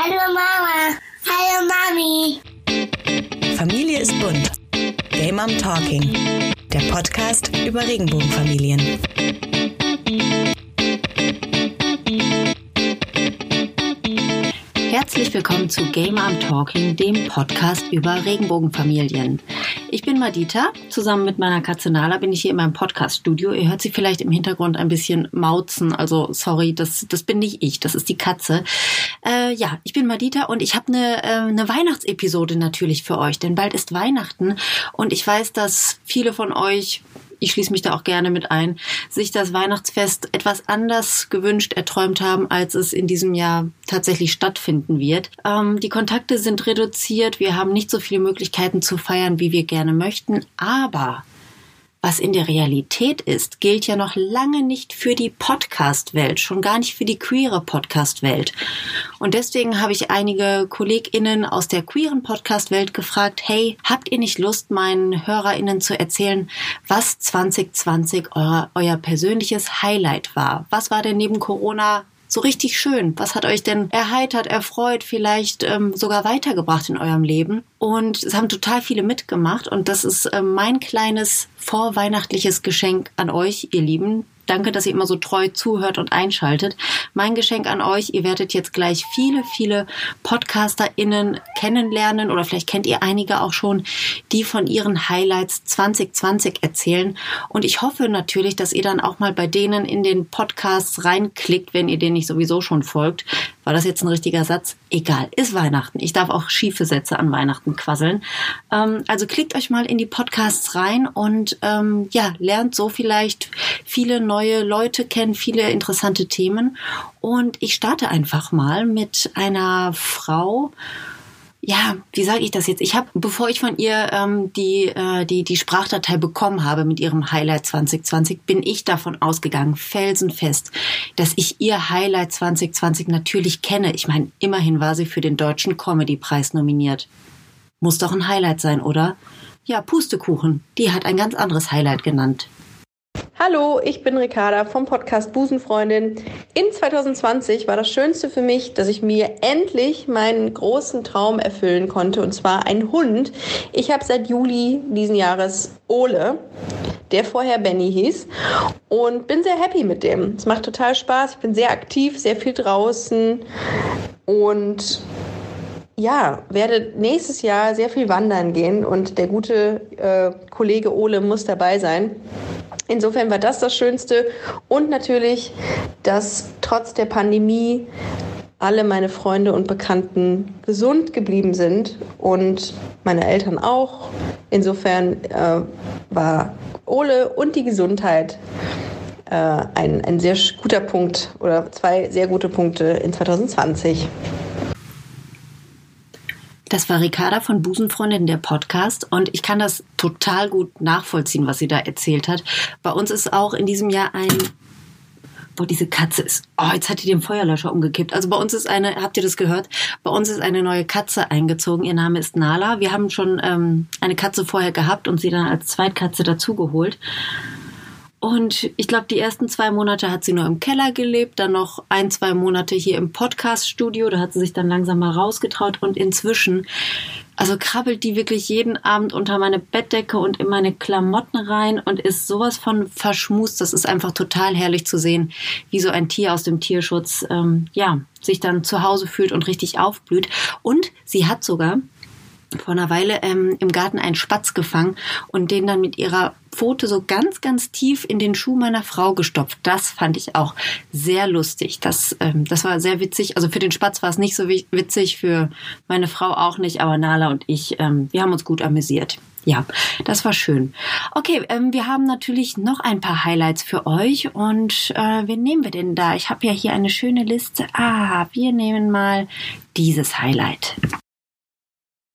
Hallo Mama. Hallo Mami. Familie ist bunt. Game Mom Talking. Der Podcast über Regenbogenfamilien. Herzlich willkommen zu Gamer am Talking, dem Podcast über Regenbogenfamilien. Ich bin Madita. Zusammen mit meiner Katze Nala bin ich hier in meinem Podcast-Studio. Ihr hört sie vielleicht im Hintergrund ein bisschen mauzen. Also sorry, das, das bin nicht ich, das ist die Katze. Äh, ja, ich bin Madita und ich habe eine, äh, eine Weihnachtsepisode natürlich für euch, denn bald ist Weihnachten und ich weiß, dass viele von euch ich schließe mich da auch gerne mit ein, sich das Weihnachtsfest etwas anders gewünscht, erträumt haben, als es in diesem Jahr tatsächlich stattfinden wird. Ähm, die Kontakte sind reduziert, wir haben nicht so viele Möglichkeiten zu feiern, wie wir gerne möchten, aber was in der Realität ist, gilt ja noch lange nicht für die Podcast-Welt, schon gar nicht für die queere Podcast-Welt. Und deswegen habe ich einige KollegInnen aus der queeren Podcast-Welt gefragt, hey, habt ihr nicht Lust, meinen HörerInnen zu erzählen, was 2020 euer, euer persönliches Highlight war? Was war denn neben Corona so richtig schön? Was hat euch denn erheitert, erfreut, vielleicht ähm, sogar weitergebracht in eurem Leben? Und es haben total viele mitgemacht und das ist äh, mein kleines vorweihnachtliches Geschenk an euch, ihr Lieben. Danke, dass ihr immer so treu zuhört und einschaltet. Mein Geschenk an euch, ihr werdet jetzt gleich viele, viele PodcasterInnen kennenlernen oder vielleicht kennt ihr einige auch schon, die von ihren Highlights 2020 erzählen. Und ich hoffe natürlich, dass ihr dann auch mal bei denen in den Podcasts reinklickt, wenn ihr denen nicht sowieso schon folgt. War das jetzt ein richtiger Satz? Egal, ist Weihnachten. Ich darf auch schiefe Sätze an Weihnachten quasseln. Ähm, also klickt euch mal in die Podcasts rein und ähm, ja, lernt so vielleicht viele neue neue Leute kennen, viele interessante Themen. Und ich starte einfach mal mit einer Frau, ja, wie sage ich das jetzt? Ich habe, bevor ich von ihr ähm, die, äh, die, die Sprachdatei bekommen habe mit ihrem Highlight 2020, bin ich davon ausgegangen, felsenfest, dass ich ihr Highlight 2020 natürlich kenne. Ich meine, immerhin war sie für den Deutschen Comedy-Preis nominiert. Muss doch ein Highlight sein, oder? Ja, Pustekuchen. Die hat ein ganz anderes Highlight genannt. Hallo, ich bin Ricarda vom Podcast Busenfreundin. In 2020 war das Schönste für mich, dass ich mir endlich meinen großen Traum erfüllen konnte, und zwar ein Hund. Ich habe seit Juli diesen Jahres Ole, der vorher Benny hieß, und bin sehr happy mit dem. Es macht total Spaß. Ich bin sehr aktiv, sehr viel draußen und ja, werde nächstes Jahr sehr viel wandern gehen und der gute äh, Kollege Ole muss dabei sein. Insofern war das das Schönste und natürlich, dass trotz der Pandemie alle meine Freunde und Bekannten gesund geblieben sind und meine Eltern auch. Insofern äh, war Ole und die Gesundheit äh, ein, ein sehr guter Punkt oder zwei sehr gute Punkte in 2020. Das war Ricarda von Busenfreundin, der Podcast. Und ich kann das total gut nachvollziehen, was sie da erzählt hat. Bei uns ist auch in diesem Jahr ein Boah, diese Katze ist. Oh, jetzt hat die den Feuerlöscher umgekippt. Also bei uns ist eine, habt ihr das gehört? Bei uns ist eine neue Katze eingezogen. Ihr Name ist Nala. Wir haben schon ähm, eine Katze vorher gehabt und sie dann als Zweitkatze dazugeholt. Und ich glaube, die ersten zwei Monate hat sie nur im Keller gelebt, dann noch ein, zwei Monate hier im Podcast-Studio. Da hat sie sich dann langsam mal rausgetraut und inzwischen, also krabbelt die wirklich jeden Abend unter meine Bettdecke und in meine Klamotten rein und ist sowas von verschmust. Das ist einfach total herrlich zu sehen, wie so ein Tier aus dem Tierschutz, ähm, ja, sich dann zu Hause fühlt und richtig aufblüht. Und sie hat sogar vor einer Weile ähm, im Garten einen Spatz gefangen und den dann mit ihrer Pfote so ganz, ganz tief in den Schuh meiner Frau gestopft. Das fand ich auch sehr lustig. Das, ähm, das war sehr witzig. Also für den Spatz war es nicht so witzig, für meine Frau auch nicht, aber Nala und ich, ähm, wir haben uns gut amüsiert. Ja, das war schön. Okay, ähm, wir haben natürlich noch ein paar Highlights für euch und äh, wen nehmen wir denn da? Ich habe ja hier eine schöne Liste. Ah, wir nehmen mal dieses Highlight.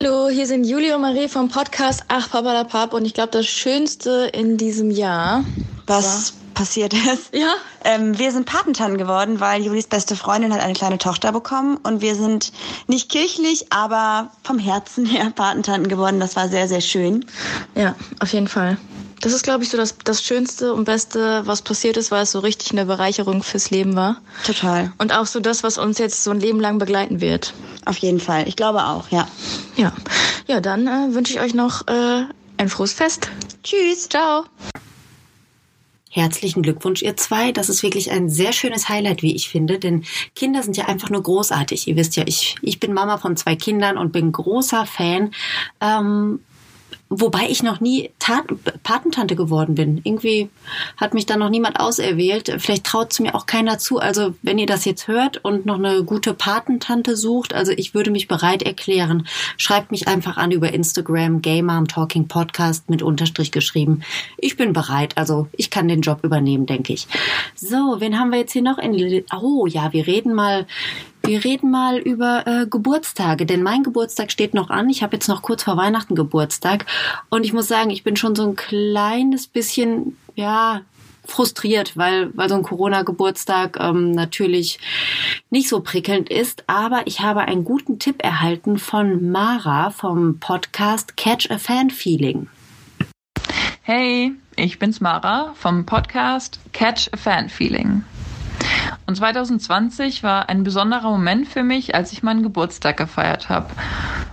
Hallo, hier sind Julie und Marie vom Podcast Ach Papa Pap und ich glaube, das Schönste in diesem Jahr, was passiert ist. Ja. Ähm, wir sind Patentanten geworden, weil Julis beste Freundin hat eine kleine Tochter bekommen und wir sind nicht kirchlich, aber vom Herzen her Patentanten geworden. Das war sehr, sehr schön. Ja, auf jeden Fall. Das ist, glaube ich, so das, das Schönste und Beste, was passiert ist, weil es so richtig eine Bereicherung fürs Leben war. Total. Und auch so das, was uns jetzt so ein Leben lang begleiten wird. auf jeden Fall. Ich glaube auch, ja. Ja, ja dann äh, wünsche ich euch noch äh, ein frohes Fest. Tschüss. Ciao. Herzlichen Glückwunsch, ihr zwei. Das ist wirklich ein sehr schönes Highlight, wie ich finde, denn Kinder sind ja einfach nur großartig. Ihr wisst ja, ich, ich bin Mama von zwei Kindern und bin großer Fan. Ähm, Wobei ich noch nie Tat Patentante geworden bin. Irgendwie hat mich da noch niemand auserwählt. Vielleicht traut es mir auch keiner zu. Also wenn ihr das jetzt hört und noch eine gute Patentante sucht, also ich würde mich bereit erklären. Schreibt mich einfach an über Instagram, Gay Mom Talking Podcast mit Unterstrich geschrieben. Ich bin bereit. Also ich kann den Job übernehmen, denke ich. So, wen haben wir jetzt hier noch in... Oh ja, wir reden mal wir reden mal über äh, Geburtstage, denn mein Geburtstag steht noch an. Ich habe jetzt noch kurz vor Weihnachten Geburtstag und ich muss sagen, ich bin schon so ein kleines bisschen, ja, frustriert, weil, weil so ein Corona-Geburtstag ähm, natürlich nicht so prickelnd ist. Aber ich habe einen guten Tipp erhalten von Mara vom Podcast Catch a Fan Feeling. Hey, ich bin's Mara vom Podcast Catch a Fan Feeling. Und 2020 war ein besonderer Moment für mich, als ich meinen Geburtstag gefeiert habe.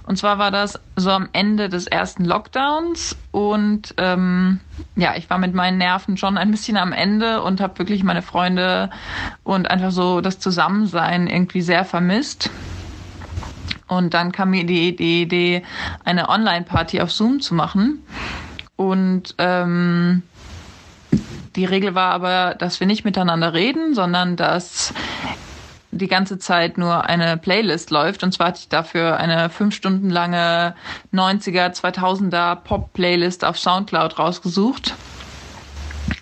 Und zwar war das so am Ende des ersten Lockdowns und ähm, ja, ich war mit meinen Nerven schon ein bisschen am Ende und habe wirklich meine Freunde und einfach so das Zusammensein irgendwie sehr vermisst. Und dann kam mir die Idee, eine Online-Party auf Zoom zu machen. Und ähm, die Regel war aber, dass wir nicht miteinander reden, sondern dass die ganze Zeit nur eine Playlist läuft. Und zwar hatte ich dafür eine fünf Stunden lange 90er, 2000er Pop-Playlist auf Soundcloud rausgesucht.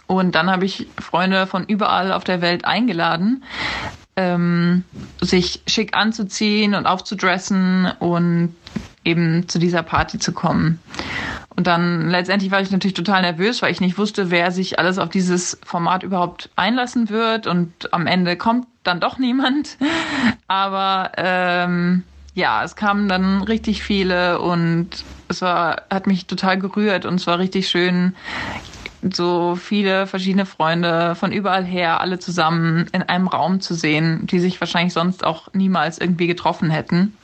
Und dann habe ich Freunde von überall auf der Welt eingeladen, ähm, sich schick anzuziehen und aufzudressen und eben zu dieser Party zu kommen. Und dann letztendlich war ich natürlich total nervös, weil ich nicht wusste, wer sich alles auf dieses Format überhaupt einlassen wird. Und am Ende kommt dann doch niemand. Aber ähm, ja, es kamen dann richtig viele und es war, hat mich total gerührt und es war richtig schön, so viele verschiedene Freunde von überall her, alle zusammen in einem Raum zu sehen, die sich wahrscheinlich sonst auch niemals irgendwie getroffen hätten.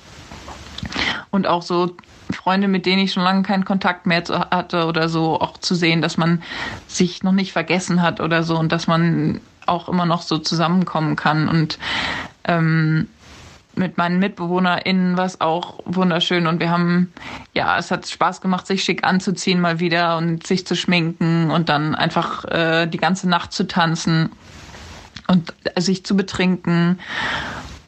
Und auch so Freunde, mit denen ich schon lange keinen Kontakt mehr hatte oder so, auch zu sehen, dass man sich noch nicht vergessen hat oder so und dass man auch immer noch so zusammenkommen kann. Und ähm, mit meinen MitbewohnerInnen war es auch wunderschön und wir haben, ja, es hat Spaß gemacht, sich schick anzuziehen mal wieder und sich zu schminken und dann einfach äh, die ganze Nacht zu tanzen und sich zu betrinken.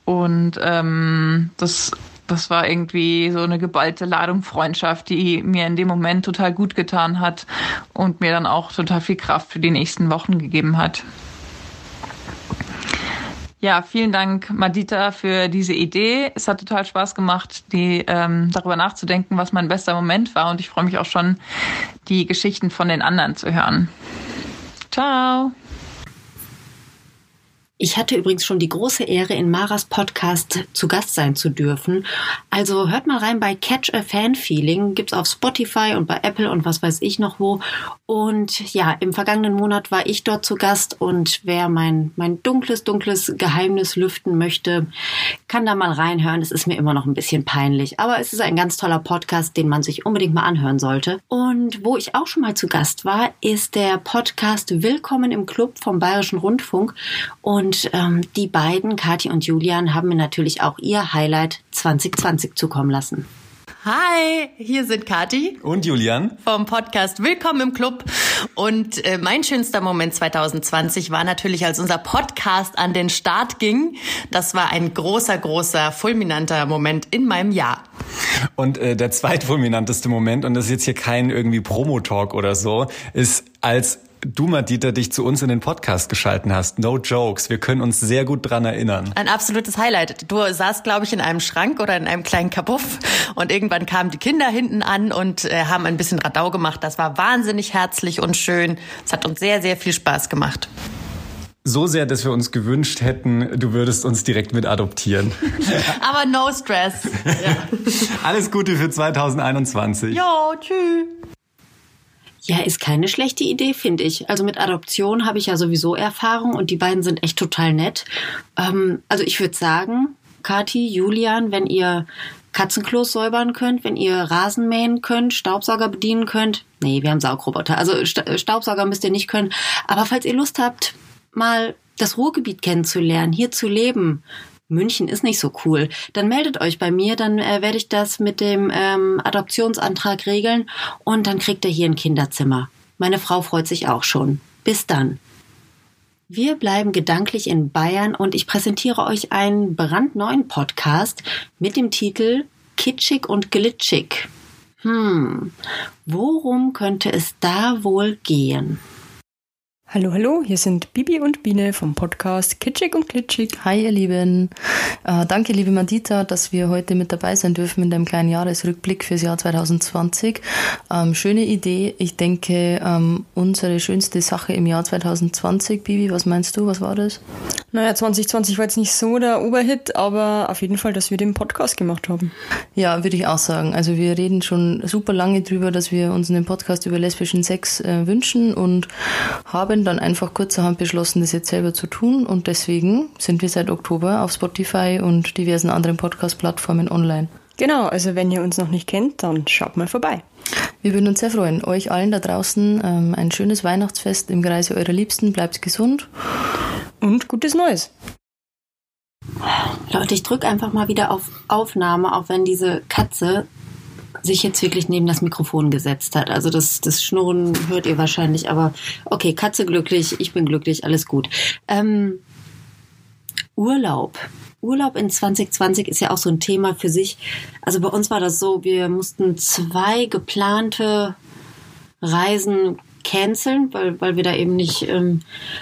Und ähm, das das war irgendwie so eine geballte Ladung Freundschaft, die mir in dem Moment total gut getan hat und mir dann auch total viel Kraft für die nächsten Wochen gegeben hat. Ja, vielen Dank, Madita, für diese Idee. Es hat total Spaß gemacht, die, ähm, darüber nachzudenken, was mein bester Moment war. Und ich freue mich auch schon, die Geschichten von den anderen zu hören. Ciao. Ich hatte übrigens schon die große Ehre, in Maras Podcast zu Gast sein zu dürfen. Also hört mal rein bei Catch a Fan Feeling. Gibt's auf Spotify und bei Apple und was weiß ich noch wo. Und ja, im vergangenen Monat war ich dort zu Gast und wer mein, mein dunkles, dunkles Geheimnis lüften möchte, kann da mal reinhören. Es ist mir immer noch ein bisschen peinlich, aber es ist ein ganz toller Podcast, den man sich unbedingt mal anhören sollte. Und wo ich auch schon mal zu Gast war, ist der Podcast Willkommen im Club vom Bayerischen Rundfunk. Und und ähm, die beiden, Kathi und Julian, haben mir natürlich auch ihr Highlight 2020 zukommen lassen. Hi, hier sind Kati und Julian vom Podcast Willkommen im Club. Und äh, mein schönster Moment 2020 war natürlich, als unser Podcast an den Start ging. Das war ein großer, großer, fulminanter Moment in meinem Jahr. Und äh, der zweitfulminanteste Moment, und das ist jetzt hier kein irgendwie Promo-Talk oder so, ist als du mal, Dieter, dich zu uns in den Podcast geschalten hast. No jokes. Wir können uns sehr gut dran erinnern. Ein absolutes Highlight. Du saßt, glaube ich, in einem Schrank oder in einem kleinen Kabuff und irgendwann kamen die Kinder hinten an und äh, haben ein bisschen Radau gemacht. Das war wahnsinnig herzlich und schön. Es hat uns sehr, sehr viel Spaß gemacht. So sehr, dass wir uns gewünscht hätten, du würdest uns direkt mit adoptieren. Aber no stress. Ja. Alles Gute für 2021. Jo, tschüss. Ja, ist keine schlechte Idee, finde ich. Also mit Adoption habe ich ja sowieso Erfahrung und die beiden sind echt total nett. Ähm, also ich würde sagen, Kati, Julian, wenn ihr Katzenklos säubern könnt, wenn ihr Rasen mähen könnt, Staubsauger bedienen könnt. Nee, wir haben Saugroboter. Also Staubsauger müsst ihr nicht können. Aber falls ihr Lust habt, mal das Ruhrgebiet kennenzulernen, hier zu leben, München ist nicht so cool, dann meldet euch bei mir, dann äh, werde ich das mit dem ähm, Adoptionsantrag regeln und dann kriegt ihr hier ein Kinderzimmer. Meine Frau freut sich auch schon. Bis dann. Wir bleiben gedanklich in Bayern und ich präsentiere euch einen brandneuen Podcast mit dem Titel Kitschig und Glitschig. Hm, worum könnte es da wohl gehen? Hallo, hallo, hier sind Bibi und Biene vom Podcast Kitschig und Glitschig. Hi, ihr Lieben. Äh, danke, liebe Madita, dass wir heute mit dabei sein dürfen in dem kleinen Jahresrückblick fürs Jahr 2020. Ähm, schöne Idee. Ich denke, ähm, unsere schönste Sache im Jahr 2020, Bibi, was meinst du? Was war das? Naja, 2020 war jetzt nicht so der Oberhit, aber auf jeden Fall, dass wir den Podcast gemacht haben. Ja, würde ich auch sagen. Also wir reden schon super lange drüber, dass wir uns einen Podcast über lesbischen Sex äh, wünschen und haben dann einfach kurzerhand beschlossen, das jetzt selber zu tun. Und deswegen sind wir seit Oktober auf Spotify und diversen anderen Podcast-Plattformen online. Genau, also wenn ihr uns noch nicht kennt, dann schaut mal vorbei. Wir würden uns sehr freuen. Euch allen da draußen ähm, ein schönes Weihnachtsfest im Kreise eurer Liebsten. Bleibt gesund. Und gutes Neues. Leute, ich drücke einfach mal wieder auf Aufnahme, auch wenn diese Katze sich jetzt wirklich neben das Mikrofon gesetzt hat. Also das, das Schnurren hört ihr wahrscheinlich, aber okay, Katze glücklich, ich bin glücklich, alles gut. Ähm, Urlaub. Urlaub in 2020 ist ja auch so ein Thema für sich. Also bei uns war das so, wir mussten zwei geplante Reisen canceln, weil, weil wir da eben nicht ähm,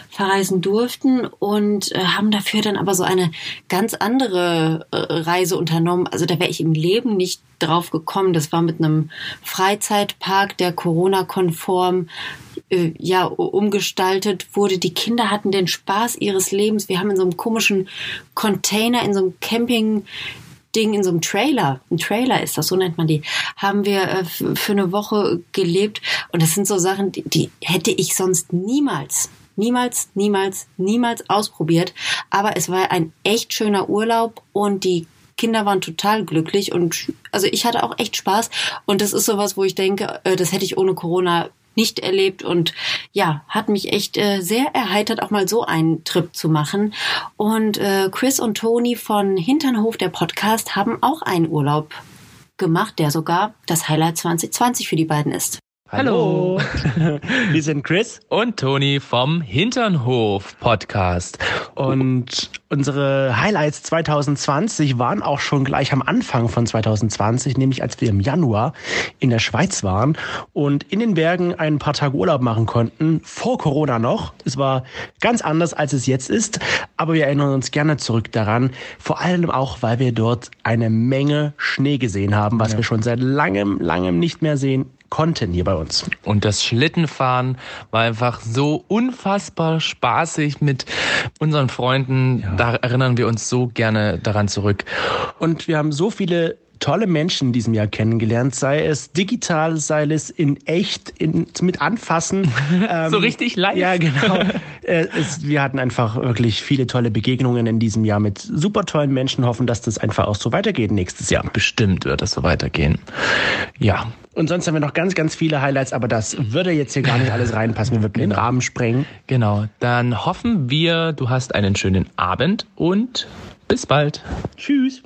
verreisen durften und äh, haben dafür dann aber so eine ganz andere äh, Reise unternommen. Also da wäre ich im Leben nicht drauf gekommen. Das war mit einem Freizeitpark, der Corona-konform äh, ja umgestaltet wurde. Die Kinder hatten den Spaß ihres Lebens. Wir haben in so einem komischen Container, in so einem Camping Ding in so einem Trailer, ein Trailer ist das, so nennt man die, haben wir äh, für eine Woche gelebt. Und das sind so Sachen, die, die hätte ich sonst niemals niemals, niemals, niemals ausprobiert. Aber es war ein echt schöner Urlaub und die Kinder waren total glücklich und also ich hatte auch echt Spaß. Und das ist sowas, wo ich denke, äh, das hätte ich ohne Corona nicht erlebt und ja, hat mich echt äh, sehr erheitert, auch mal so einen Trip zu machen. Und äh, Chris und Toni von Hinternhof, der Podcast, haben auch einen Urlaub gemacht, der sogar das Highlight 2020 für die beiden ist. Hallo. Wir sind Chris und Toni vom Hinternhof Podcast. Und unsere Highlights 2020 waren auch schon gleich am Anfang von 2020, nämlich als wir im Januar in der Schweiz waren und in den Bergen ein paar Tage Urlaub machen konnten, vor Corona noch. Es war ganz anders, als es jetzt ist, aber wir erinnern uns gerne zurück daran, vor allem auch, weil wir dort eine Menge Schnee gesehen haben, was ja. wir schon seit langem, langem nicht mehr sehen konnten hier bei uns. Und das Schlittenfahren war einfach so unfassbar spaßig mit unseren Freunden. Ja. Da erinnern wir uns so gerne daran zurück. Und wir haben so viele tolle Menschen in diesem Jahr kennengelernt, sei es digital, sei es in echt, in, mit Anfassen. Ähm, so richtig live. Ja, genau. äh, es, wir hatten einfach wirklich viele tolle Begegnungen in diesem Jahr mit super tollen Menschen. Hoffen, dass das einfach auch so weitergeht nächstes Jahr. Bestimmt wird das so weitergehen. Ja. Und sonst haben wir noch ganz, ganz viele Highlights, aber das würde jetzt hier gar nicht alles reinpassen. Wir würden den Rahmen sprengen. Genau. Dann hoffen wir, du hast einen schönen Abend und bis bald. Tschüss.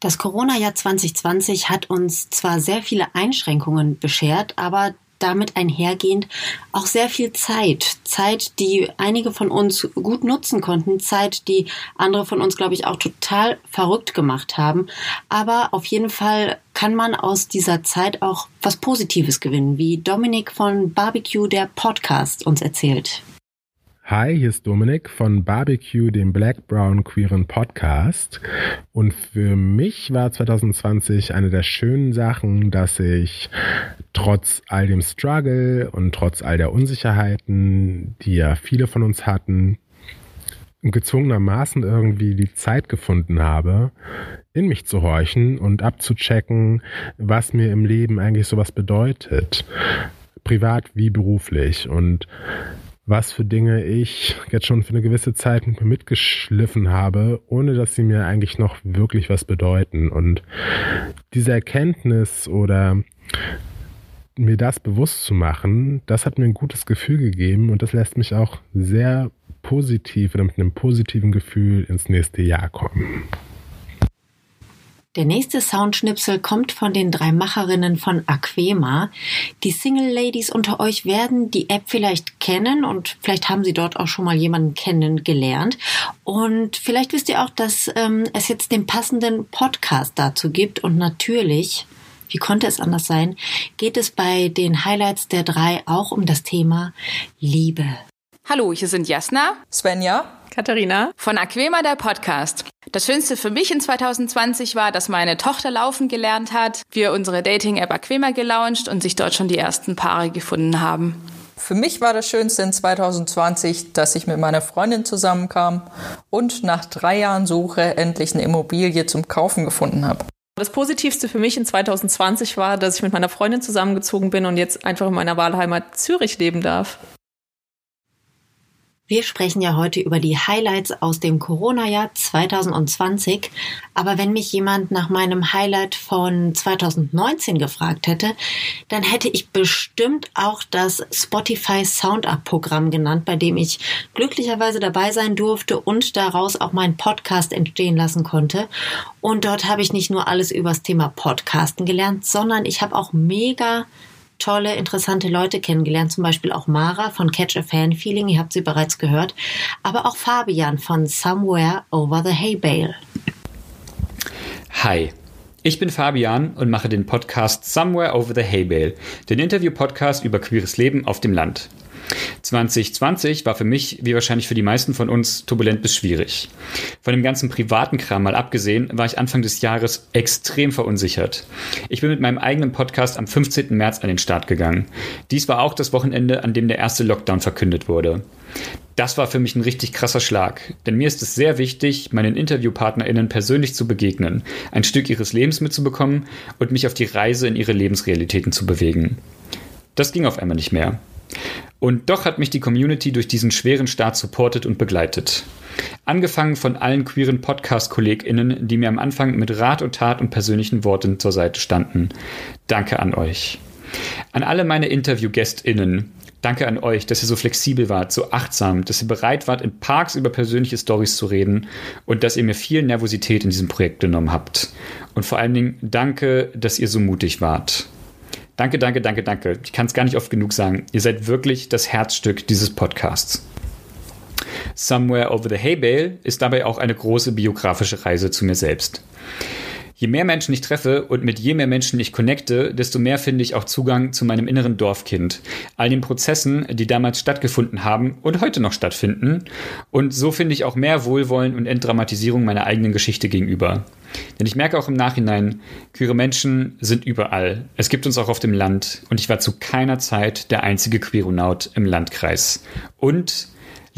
Das Corona-Jahr 2020 hat uns zwar sehr viele Einschränkungen beschert, aber damit einhergehend auch sehr viel Zeit. Zeit, die einige von uns gut nutzen konnten, Zeit, die andere von uns, glaube ich, auch total verrückt gemacht haben. Aber auf jeden Fall kann man aus dieser Zeit auch was Positives gewinnen, wie Dominik von Barbecue, der Podcast, uns erzählt. Hi, hier ist Dominik von Barbecue, dem Black Brown Queeren Podcast. Und für mich war 2020 eine der schönen Sachen, dass ich trotz all dem Struggle und trotz all der Unsicherheiten, die ja viele von uns hatten, gezwungenermaßen irgendwie die Zeit gefunden habe, in mich zu horchen und abzuchecken, was mir im Leben eigentlich sowas bedeutet. Privat wie beruflich. Und was für Dinge ich jetzt schon für eine gewisse Zeit mit mir mitgeschliffen habe, ohne dass sie mir eigentlich noch wirklich was bedeuten. Und diese Erkenntnis oder mir das bewusst zu machen, das hat mir ein gutes Gefühl gegeben und das lässt mich auch sehr positiv oder mit einem positiven Gefühl ins nächste Jahr kommen. Der nächste Soundschnipsel kommt von den drei Macherinnen von Aquema. Die Single Ladies unter euch werden die App vielleicht kennen und vielleicht haben sie dort auch schon mal jemanden kennengelernt. Und vielleicht wisst ihr auch, dass ähm, es jetzt den passenden Podcast dazu gibt. Und natürlich, wie konnte es anders sein, geht es bei den Highlights der drei auch um das Thema Liebe. Hallo, hier sind Jasna, Svenja, Katharina von Aquema der Podcast. Das Schönste für mich in 2020 war, dass meine Tochter laufen gelernt hat, wir unsere Dating-App Aquema gelauncht und sich dort schon die ersten Paare gefunden haben. Für mich war das Schönste in 2020, dass ich mit meiner Freundin zusammenkam und nach drei Jahren Suche endlich eine Immobilie zum Kaufen gefunden habe. Das Positivste für mich in 2020 war, dass ich mit meiner Freundin zusammengezogen bin und jetzt einfach in meiner Wahlheimat Zürich leben darf. Wir sprechen ja heute über die Highlights aus dem Corona-Jahr 2020. Aber wenn mich jemand nach meinem Highlight von 2019 gefragt hätte, dann hätte ich bestimmt auch das Spotify Sound Up Programm genannt, bei dem ich glücklicherweise dabei sein durfte und daraus auch meinen Podcast entstehen lassen konnte. Und dort habe ich nicht nur alles über das Thema Podcasten gelernt, sondern ich habe auch mega tolle, interessante Leute kennengelernt, zum Beispiel auch Mara von Catch a Fan Feeling, ihr habt sie bereits gehört, aber auch Fabian von Somewhere Over the Hay Bale. Hi. Ich bin Fabian und mache den Podcast Somewhere Over the Hay Bale, den Interview-Podcast über queeres Leben auf dem Land. 2020 war für mich, wie wahrscheinlich für die meisten von uns, turbulent bis schwierig. Von dem ganzen privaten Kram mal abgesehen, war ich Anfang des Jahres extrem verunsichert. Ich bin mit meinem eigenen Podcast am 15. März an den Start gegangen. Dies war auch das Wochenende, an dem der erste Lockdown verkündet wurde. Das war für mich ein richtig krasser Schlag, denn mir ist es sehr wichtig, meinen InterviewpartnerInnen persönlich zu begegnen, ein Stück ihres Lebens mitzubekommen und mich auf die Reise in ihre Lebensrealitäten zu bewegen. Das ging auf einmal nicht mehr. Und doch hat mich die Community durch diesen schweren Start supportet und begleitet. Angefangen von allen queeren Podcast-KollegInnen, die mir am Anfang mit Rat und Tat und persönlichen Worten zur Seite standen. Danke an euch. An alle meine Interview-GästInnen. Danke an euch, dass ihr so flexibel wart, so achtsam, dass ihr bereit wart, in Parks über persönliche Stories zu reden und dass ihr mir viel Nervosität in diesem Projekt genommen habt. Und vor allen Dingen danke, dass ihr so mutig wart. Danke, danke, danke, danke. Ich kann es gar nicht oft genug sagen. Ihr seid wirklich das Herzstück dieses Podcasts. Somewhere Over the Hay Bale ist dabei auch eine große biografische Reise zu mir selbst. Je mehr Menschen ich treffe und mit je mehr Menschen ich connecte, desto mehr finde ich auch Zugang zu meinem inneren Dorfkind, all den Prozessen, die damals stattgefunden haben und heute noch stattfinden. Und so finde ich auch mehr Wohlwollen und Entdramatisierung meiner eigenen Geschichte gegenüber. Denn ich merke auch im Nachhinein, queere Menschen sind überall. Es gibt uns auch auf dem Land und ich war zu keiner Zeit der einzige Queeronaut im Landkreis. Und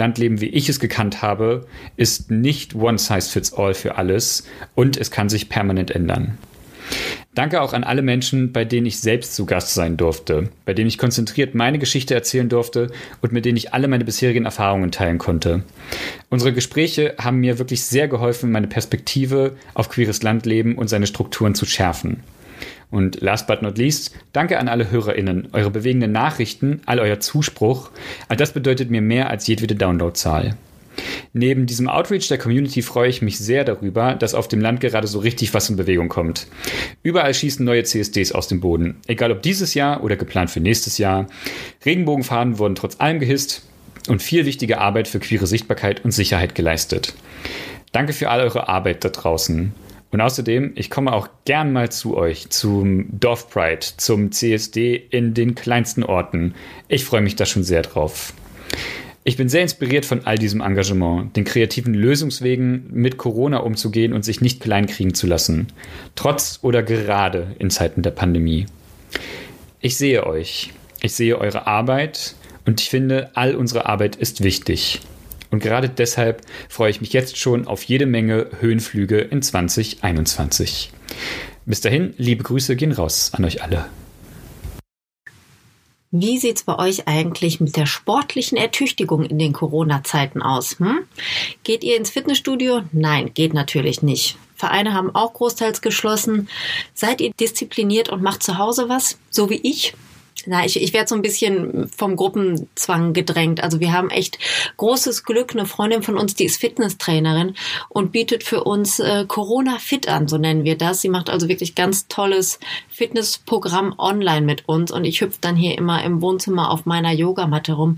Landleben, wie ich es gekannt habe, ist nicht one size fits all für alles und es kann sich permanent ändern. Danke auch an alle Menschen, bei denen ich selbst zu Gast sein durfte, bei denen ich konzentriert meine Geschichte erzählen durfte und mit denen ich alle meine bisherigen Erfahrungen teilen konnte. Unsere Gespräche haben mir wirklich sehr geholfen, meine Perspektive auf queeres Landleben und seine Strukturen zu schärfen. Und last but not least, danke an alle HörerInnen, eure bewegenden Nachrichten, all euer Zuspruch. All das bedeutet mir mehr als jedwede Downloadzahl. Neben diesem Outreach der Community freue ich mich sehr darüber, dass auf dem Land gerade so richtig was in Bewegung kommt. Überall schießen neue CSDs aus dem Boden. Egal ob dieses Jahr oder geplant für nächstes Jahr. Regenbogenfahnen wurden trotz allem gehisst und viel wichtige Arbeit für queere Sichtbarkeit und Sicherheit geleistet. Danke für all eure Arbeit da draußen. Und außerdem, ich komme auch gern mal zu euch, zum Dorfpride, zum CSD in den kleinsten Orten. Ich freue mich da schon sehr drauf. Ich bin sehr inspiriert von all diesem Engagement, den kreativen Lösungswegen mit Corona umzugehen und sich nicht kleinkriegen zu lassen, trotz oder gerade in Zeiten der Pandemie. Ich sehe euch, ich sehe eure Arbeit und ich finde, all unsere Arbeit ist wichtig. Und gerade deshalb freue ich mich jetzt schon auf jede Menge Höhenflüge in 2021. Bis dahin, liebe Grüße gehen raus an euch alle. Wie sieht's bei euch eigentlich mit der sportlichen Ertüchtigung in den Corona-Zeiten aus? Hm? Geht ihr ins Fitnessstudio? Nein, geht natürlich nicht. Vereine haben auch großteils geschlossen. Seid ihr diszipliniert und macht zu Hause was, so wie ich? Na, ich, ich werde so ein bisschen vom Gruppenzwang gedrängt. Also wir haben echt großes Glück. Eine Freundin von uns, die ist Fitnesstrainerin und bietet für uns äh, Corona Fit an, so nennen wir das. Sie macht also wirklich ganz tolles Fitnessprogramm online mit uns und ich hüpfe dann hier immer im Wohnzimmer auf meiner Yogamatte rum.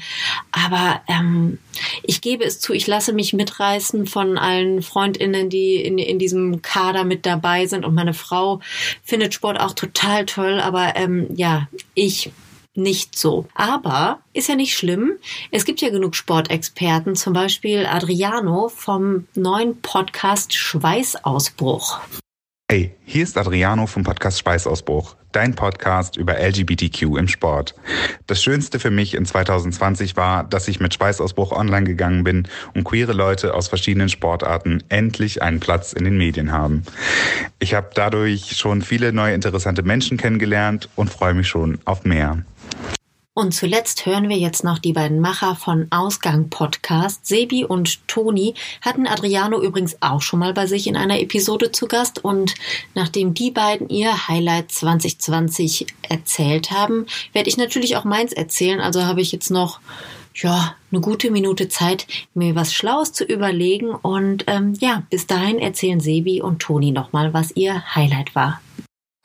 Aber ähm, ich gebe es zu, ich lasse mich mitreißen von allen Freundinnen, die in, in diesem Kader mit dabei sind und meine Frau findet Sport auch total toll. Aber ähm, ja, ich nicht so. Aber ist ja nicht schlimm. Es gibt ja genug Sportexperten, zum Beispiel Adriano vom neuen Podcast Schweißausbruch. Hey, hier ist Adriano vom Podcast Schweißausbruch, dein Podcast über LGBTQ im Sport. Das Schönste für mich in 2020 war, dass ich mit Schweißausbruch online gegangen bin und queere Leute aus verschiedenen Sportarten endlich einen Platz in den Medien haben. Ich habe dadurch schon viele neue interessante Menschen kennengelernt und freue mich schon auf mehr. Und zuletzt hören wir jetzt noch die beiden Macher von Ausgang Podcast. Sebi und Toni hatten Adriano übrigens auch schon mal bei sich in einer Episode zu Gast. Und nachdem die beiden ihr Highlight 2020 erzählt haben, werde ich natürlich auch meins erzählen. Also habe ich jetzt noch ja, eine gute Minute Zeit, mir was Schlaues zu überlegen. Und ähm, ja, bis dahin erzählen Sebi und Toni nochmal, was ihr Highlight war.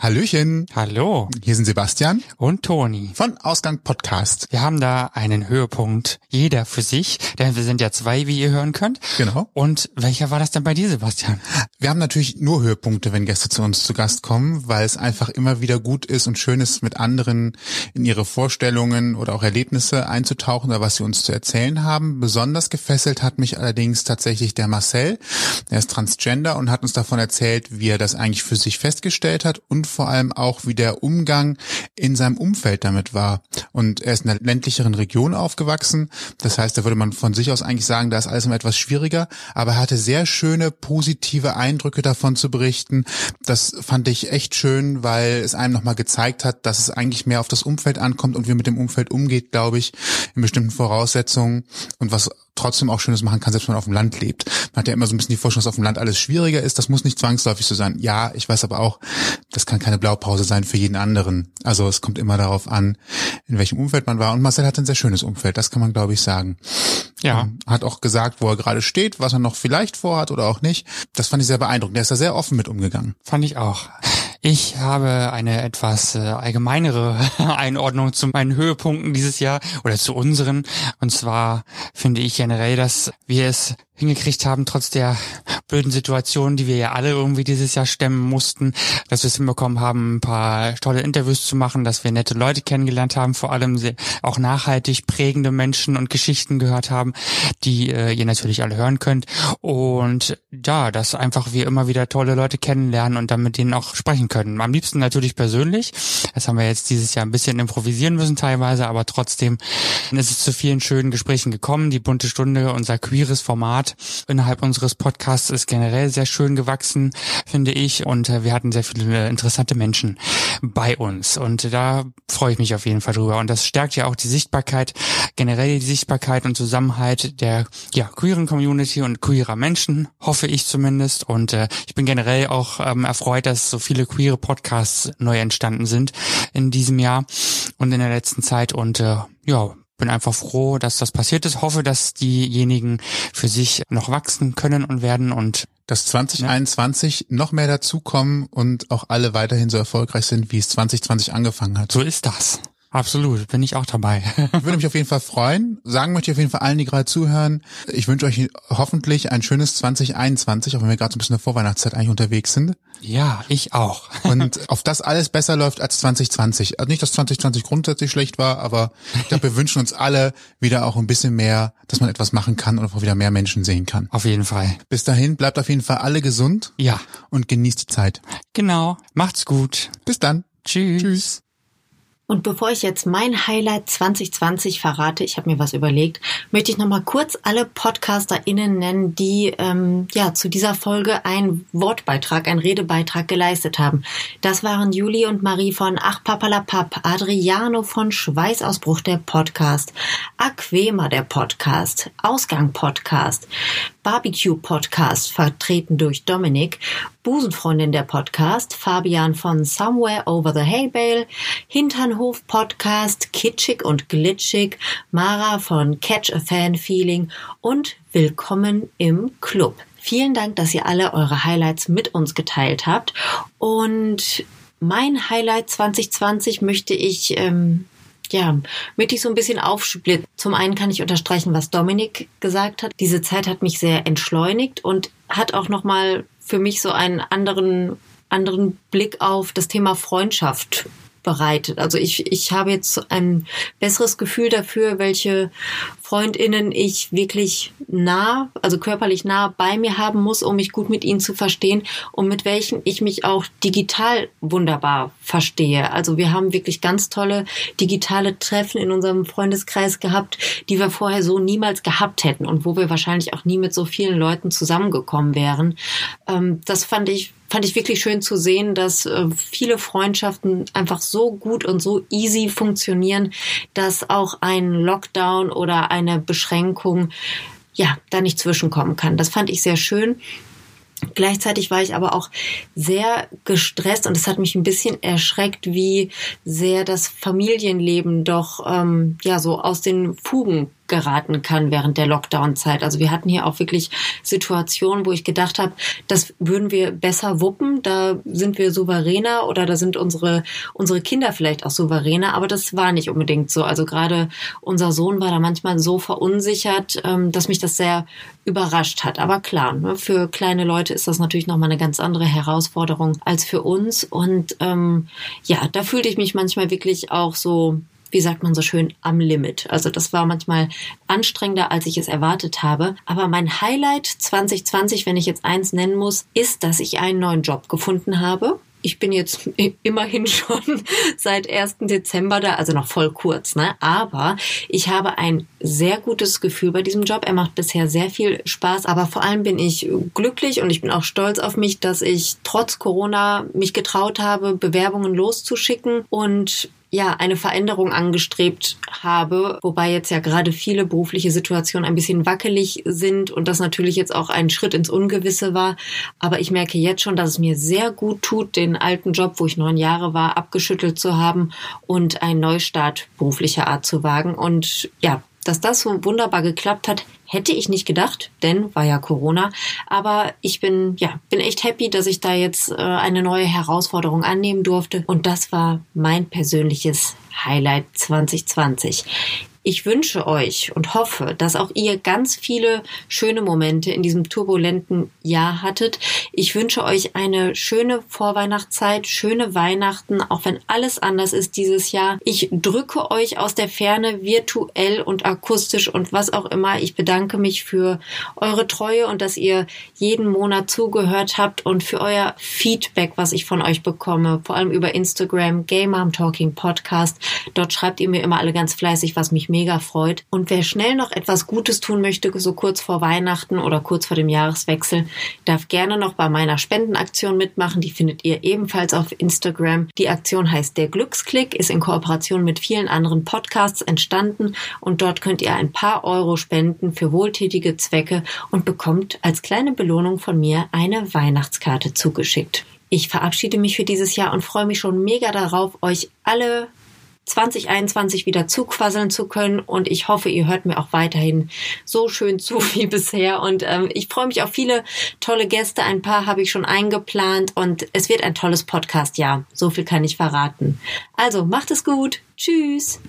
Hallöchen. Hallo. Hier sind Sebastian und Toni von Ausgang Podcast. Wir haben da einen Höhepunkt, jeder für sich, denn wir sind ja zwei, wie ihr hören könnt. Genau. Und welcher war das denn bei dir, Sebastian? Wir haben natürlich nur Höhepunkte, wenn Gäste zu uns zu Gast kommen, weil es einfach immer wieder gut ist und schön ist, mit anderen in ihre Vorstellungen oder auch Erlebnisse einzutauchen oder was sie uns zu erzählen haben. Besonders gefesselt hat mich allerdings tatsächlich der Marcel. Er ist Transgender und hat uns davon erzählt, wie er das eigentlich für sich festgestellt hat und vor allem auch, wie der Umgang in seinem Umfeld damit war. Und er ist in einer ländlicheren Region aufgewachsen. Das heißt, da würde man von sich aus eigentlich sagen, da ist alles immer etwas schwieriger. Aber er hatte sehr schöne, positive Eindrücke davon zu berichten. Das fand ich echt schön, weil es einem nochmal gezeigt hat, dass es eigentlich mehr auf das Umfeld ankommt und wie mit dem Umfeld umgeht, glaube ich, in bestimmten Voraussetzungen und was trotzdem auch Schönes machen kann, selbst wenn man auf dem Land lebt. Man hat ja immer so ein bisschen die Vorstellung, dass auf dem Land alles schwieriger ist. Das muss nicht zwangsläufig so sein. Ja, ich weiß aber auch, das kann keine Blaupause sein für jeden anderen. Also es kommt immer darauf an, in welchem Umfeld man war. Und Marcel hat ein sehr schönes Umfeld, das kann man, glaube ich, sagen. Ja. Ähm, hat auch gesagt, wo er gerade steht, was er noch vielleicht vorhat oder auch nicht. Das fand ich sehr beeindruckend. Er ist da sehr offen mit umgegangen. Fand ich auch. Ich habe eine etwas äh, allgemeinere Einordnung zu meinen Höhepunkten dieses Jahr oder zu unseren. Und zwar finde ich generell, dass wir es hingekriegt haben, trotz der blöden Situation, die wir ja alle irgendwie dieses Jahr stemmen mussten, dass wir es hinbekommen haben, ein paar tolle Interviews zu machen, dass wir nette Leute kennengelernt haben, vor allem auch nachhaltig prägende Menschen und Geschichten gehört haben, die äh, ihr natürlich alle hören könnt. Und ja, dass einfach wir immer wieder tolle Leute kennenlernen und dann mit denen auch sprechen können. Am liebsten natürlich persönlich. Das haben wir jetzt dieses Jahr ein bisschen improvisieren müssen teilweise, aber trotzdem ist es zu vielen schönen Gesprächen gekommen. Die bunte Stunde, unser queeres Format innerhalb unseres Podcasts ist generell sehr schön gewachsen, finde ich. Und äh, wir hatten sehr viele interessante Menschen bei uns. Und da freue ich mich auf jeden Fall drüber. Und das stärkt ja auch die Sichtbarkeit, generell die Sichtbarkeit und Zusammenhalt der ja, queeren Community und queerer Menschen, hoffe ich zumindest. Und äh, ich bin generell auch ähm, erfreut, dass so viele queere Podcasts neu entstanden sind in diesem Jahr und in der letzten Zeit. Und äh, ja, bin einfach froh, dass das passiert ist. Hoffe, dass diejenigen für sich noch wachsen können und werden und dass 2021 ja. noch mehr dazukommen und auch alle weiterhin so erfolgreich sind, wie es 2020 angefangen hat. So ist das. Absolut, bin ich auch dabei. Würde mich auf jeden Fall freuen. Sagen möchte ich auf jeden Fall allen, die gerade zuhören, ich wünsche euch hoffentlich ein schönes 2021, auch wenn wir gerade so ein bisschen in der Vorweihnachtszeit eigentlich unterwegs sind. Ja, ich auch. Und auf das alles besser läuft als 2020. Also nicht, dass 2020 grundsätzlich schlecht war, aber ich glaube, wir wünschen uns alle wieder auch ein bisschen mehr, dass man etwas machen kann und auch wieder mehr Menschen sehen kann. Auf jeden Fall. Bis dahin, bleibt auf jeden Fall alle gesund. Ja. Und genießt die Zeit. Genau. Macht's gut. Bis dann. Tschüss. Tschüss. Und bevor ich jetzt mein Highlight 2020 verrate, ich habe mir was überlegt, möchte ich noch mal kurz alle PodcasterInnen nennen, die ähm, ja zu dieser Folge einen Wortbeitrag, einen Redebeitrag geleistet haben. Das waren Juli und Marie von Ach Papalapap, Adriano von Schweißausbruch der Podcast, Aquema der Podcast, Ausgang Podcast, Barbecue Podcast, vertreten durch Dominik, Busenfreundin der Podcast, Fabian von Somewhere Over the Hay Bale, Hinternhof Podcast, Kitschig und Glitschig, Mara von Catch a Fan Feeling und Willkommen im Club. Vielen Dank, dass ihr alle eure Highlights mit uns geteilt habt. Und mein Highlight 2020 möchte ich ähm, ja, möchte ich so ein bisschen aufsplitten. Zum einen kann ich unterstreichen, was Dominik gesagt hat. Diese Zeit hat mich sehr entschleunigt und hat auch nochmal für mich so einen anderen, anderen Blick auf das Thema Freundschaft bereitet. Also ich, ich habe jetzt ein besseres Gefühl dafür, welche Freundinnen ich wirklich nah, also körperlich nah bei mir haben muss, um mich gut mit ihnen zu verstehen und mit welchen ich mich auch digital wunderbar verstehe. Also wir haben wirklich ganz tolle digitale Treffen in unserem Freundeskreis gehabt, die wir vorher so niemals gehabt hätten und wo wir wahrscheinlich auch nie mit so vielen Leuten zusammengekommen wären. Ähm, das fand ich fand ich wirklich schön zu sehen, dass äh, viele Freundschaften einfach so gut und so easy funktionieren, dass auch ein Lockdown oder ein eine Beschränkung ja da nicht zwischenkommen kann. Das fand ich sehr schön. Gleichzeitig war ich aber auch sehr gestresst und es hat mich ein bisschen erschreckt, wie sehr das Familienleben doch ähm, ja so aus den Fugen geraten kann während der Lockdown-Zeit. Also wir hatten hier auch wirklich Situationen, wo ich gedacht habe, das würden wir besser wuppen, da sind wir souveräner oder da sind unsere, unsere Kinder vielleicht auch souveräner, aber das war nicht unbedingt so. Also gerade unser Sohn war da manchmal so verunsichert, ähm, dass mich das sehr überrascht hat. Aber klar, ne, für kleine Leute ist das natürlich nochmal eine ganz andere Herausforderung als für uns. Und ähm, ja, da fühlte ich mich manchmal wirklich auch so wie sagt man so schön, am Limit. Also das war manchmal anstrengender, als ich es erwartet habe. Aber mein Highlight 2020, wenn ich jetzt eins nennen muss, ist, dass ich einen neuen Job gefunden habe ich bin jetzt immerhin schon seit 1. Dezember da, also noch voll kurz, ne? Aber ich habe ein sehr gutes Gefühl bei diesem Job. Er macht bisher sehr viel Spaß, aber vor allem bin ich glücklich und ich bin auch stolz auf mich, dass ich trotz Corona mich getraut habe, Bewerbungen loszuschicken und ja, eine Veränderung angestrebt habe, wobei jetzt ja gerade viele berufliche Situationen ein bisschen wackelig sind und das natürlich jetzt auch ein Schritt ins Ungewisse war. Aber ich merke jetzt schon, dass es mir sehr gut tut, den alten Job, wo ich neun Jahre war, abgeschüttelt zu haben und einen Neustart beruflicher Art zu wagen. Und ja, dass das so wunderbar geklappt hat, hätte ich nicht gedacht, denn war ja Corona. Aber ich bin, ja, bin echt happy, dass ich da jetzt äh, eine neue Herausforderung annehmen durfte. Und das war mein persönliches Highlight 2020. Ich wünsche euch und hoffe, dass auch ihr ganz viele schöne Momente in diesem turbulenten Jahr hattet. Ich wünsche euch eine schöne Vorweihnachtszeit, schöne Weihnachten, auch wenn alles anders ist dieses Jahr. Ich drücke euch aus der Ferne virtuell und akustisch und was auch immer. Ich bedanke mich für eure Treue und dass ihr jeden Monat zugehört habt und für euer Feedback, was ich von euch bekomme, vor allem über Instagram, Game Mom Talking Podcast. Dort schreibt ihr mir immer alle ganz fleißig, was mega freut. Und wer schnell noch etwas Gutes tun möchte, so kurz vor Weihnachten oder kurz vor dem Jahreswechsel, darf gerne noch bei meiner Spendenaktion mitmachen. Die findet ihr ebenfalls auf Instagram. Die Aktion heißt Der Glücksklick, ist in Kooperation mit vielen anderen Podcasts entstanden und dort könnt ihr ein paar Euro spenden für wohltätige Zwecke und bekommt als kleine Belohnung von mir eine Weihnachtskarte zugeschickt. Ich verabschiede mich für dieses Jahr und freue mich schon mega darauf, euch alle 2021 wieder zuquasseln zu können. Und ich hoffe, ihr hört mir auch weiterhin so schön zu wie bisher. Und ähm, ich freue mich auf viele tolle Gäste. Ein paar habe ich schon eingeplant und es wird ein tolles Podcast. Ja, so viel kann ich verraten. Also macht es gut. Tschüss.